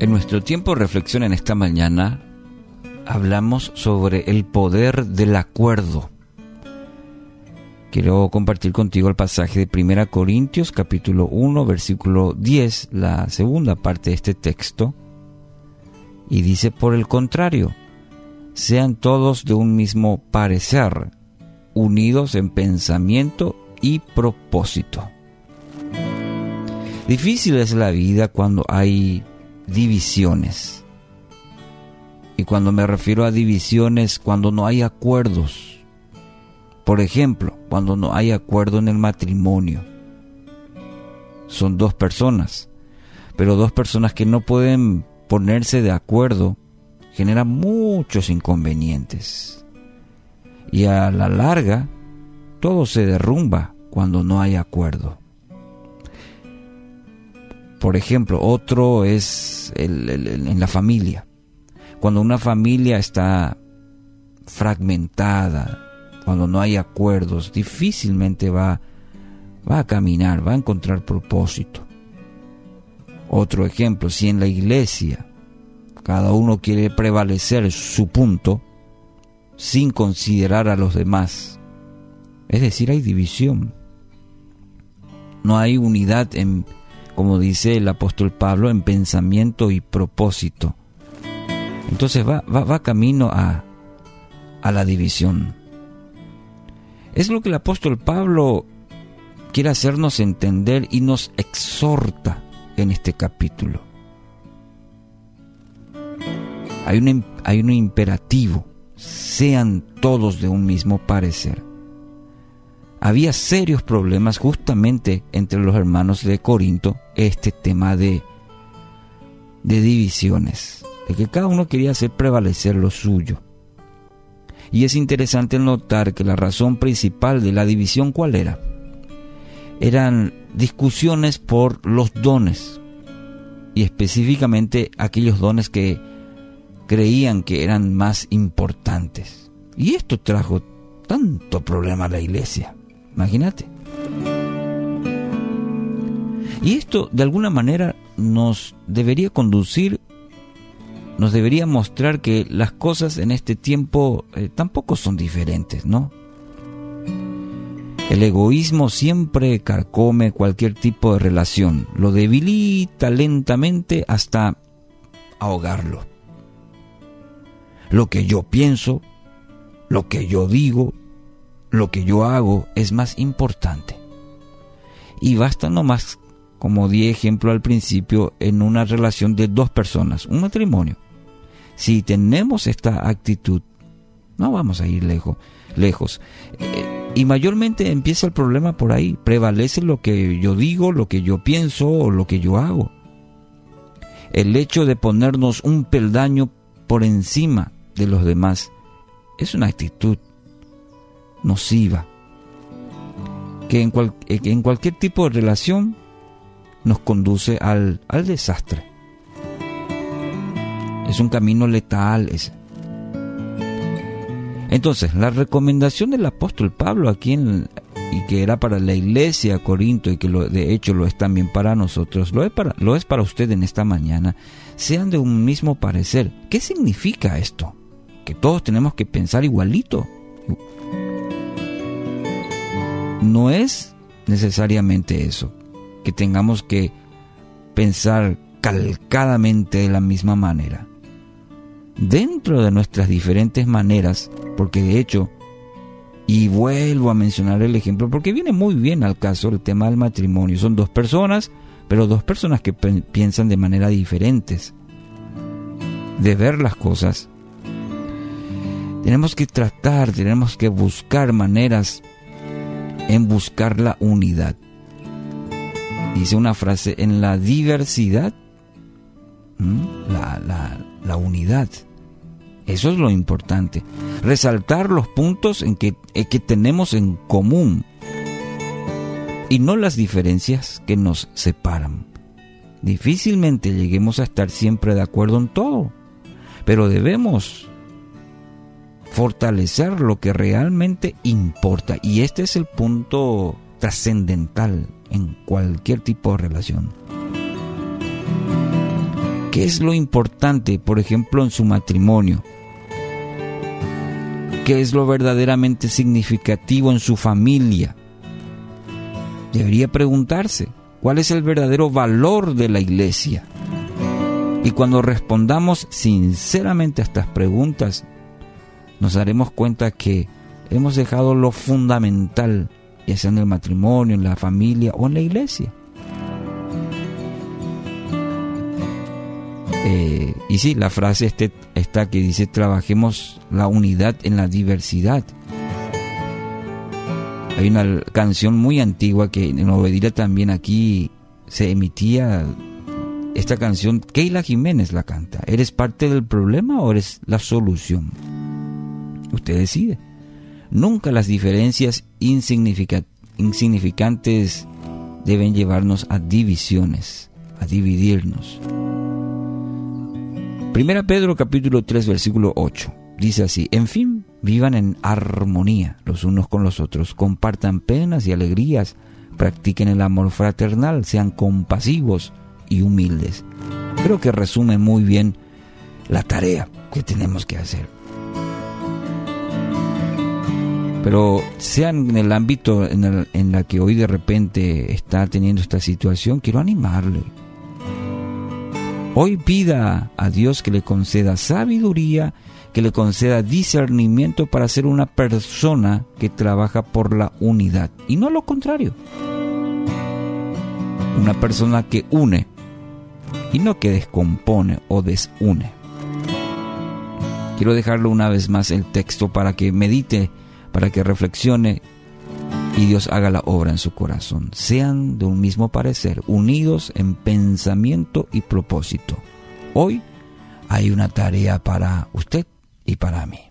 En nuestro tiempo de reflexión en esta mañana hablamos sobre el poder del acuerdo. Quiero compartir contigo el pasaje de 1 Corintios capítulo 1 versículo 10, la segunda parte de este texto. Y dice, por el contrario, sean todos de un mismo parecer, unidos en pensamiento y propósito. Difícil es la vida cuando hay divisiones. Y cuando me refiero a divisiones, cuando no hay acuerdos. Por ejemplo, cuando no hay acuerdo en el matrimonio. Son dos personas, pero dos personas que no pueden ponerse de acuerdo generan muchos inconvenientes. Y a la larga, todo se derrumba cuando no hay acuerdo. Por ejemplo, otro es en la familia. Cuando una familia está fragmentada, cuando no hay acuerdos, difícilmente va, va a caminar, va a encontrar propósito. Otro ejemplo, si en la iglesia cada uno quiere prevalecer su punto sin considerar a los demás, es decir, hay división. No hay unidad en como dice el apóstol Pablo, en pensamiento y propósito. Entonces va, camino a, la división. Es lo que el apóstol Pablo quiere hacernos entender y nos exhorta en este capítulo. Hay un imperativo, sean todos de un mismo parecer había serios problemas justamente entre los hermanos de Corinto, este tema de, de divisiones, de que cada uno quería hacer prevalecer lo suyo. Y es interesante notar que la razón principal de la división cuál era? Eran discusiones por los dones, y específicamente aquellos dones que creían que eran más importantes. Y esto trajo tanto problema a la iglesia. Imagínate. Y esto de alguna manera nos debería conducir, nos debería mostrar que las cosas en este tiempo eh, tampoco son diferentes, ¿no? El egoísmo siempre carcome cualquier tipo de relación, lo debilita lentamente hasta ahogarlo. Lo que yo pienso, lo que yo digo, lo que yo hago es más importante. Y basta nomás, como di ejemplo al principio, en una relación de dos personas, un matrimonio. Si tenemos esta actitud, no vamos a ir lejos. lejos. Eh, y mayormente empieza el problema por ahí. Prevalece lo que yo digo, lo que yo pienso o lo que yo hago. El hecho de ponernos un peldaño por encima de los demás es una actitud nociva, que en, eh, en cualquier tipo de relación nos conduce al, al desastre. Es un camino letal. Entonces, la recomendación del apóstol Pablo aquí en, y que era para la iglesia Corinto y que lo, de hecho lo es también para nosotros, lo es para, lo es para usted en esta mañana, sean de un mismo parecer. ¿Qué significa esto? Que todos tenemos que pensar igualito no es necesariamente eso, que tengamos que pensar calcadamente de la misma manera. Dentro de nuestras diferentes maneras, porque de hecho, y vuelvo a mencionar el ejemplo, porque viene muy bien al caso el tema del matrimonio, son dos personas, pero dos personas que piensan de manera diferentes, de ver las cosas. Tenemos que tratar, tenemos que buscar maneras en buscar la unidad. Dice una frase, en la diversidad, la, la, unidad. Eso es lo importante. Resaltar los puntos en que, eh, que tenemos en común y no las diferencias que nos separan. Difícilmente lleguemos a estar siempre de acuerdo en todo, pero debemos fortalecer lo que realmente importa. Y este es el punto trascendental en cualquier tipo de relación. ¿Qué es lo importante, por ejemplo, en su matrimonio? ¿Qué es lo verdaderamente significativo en su familia? Debería preguntarse, ¿cuál es el verdadero valor de la iglesia? Y cuando respondamos sinceramente a estas preguntas, nos daremos cuenta que hemos dejado lo fundamental, ya sea en el matrimonio, en la familia o en la iglesia. Eh, y sí, la frase este, está que dice, trabajemos la unidad en la diversidad. Hay una canción muy antigua que en Obedira también aquí se emitía esta canción. Keila Jiménez la canta. ¿Eres parte del problema o eres la solución? Usted decide. Nunca las diferencias insignificantes deben llevarnos a divisiones, a dividirnos. Primera Pedro capítulo 3 versículo 8 dice así, en fin, vivan en armonía los unos con los otros, compartan penas y alegrías, practiquen el amor fraternal, sean compasivos y humildes. Creo que resume muy bien la tarea que tenemos que hacer. Pero sean en el ámbito en el la que hoy de repente está teniendo esta situación, quiero animarle. Hoy pida a Dios que le conceda sabiduría, que le conceda discernimiento para ser una persona que trabaja por la unidad y no lo contrario. Una persona que une y no que descompone o desune. Quiero dejarle una vez más el texto para que medite para que reflexione y Dios haga la obra en su corazón. Sean de un mismo parecer, unidos en pensamiento y propósito. Hoy hay una tarea para usted y para mí.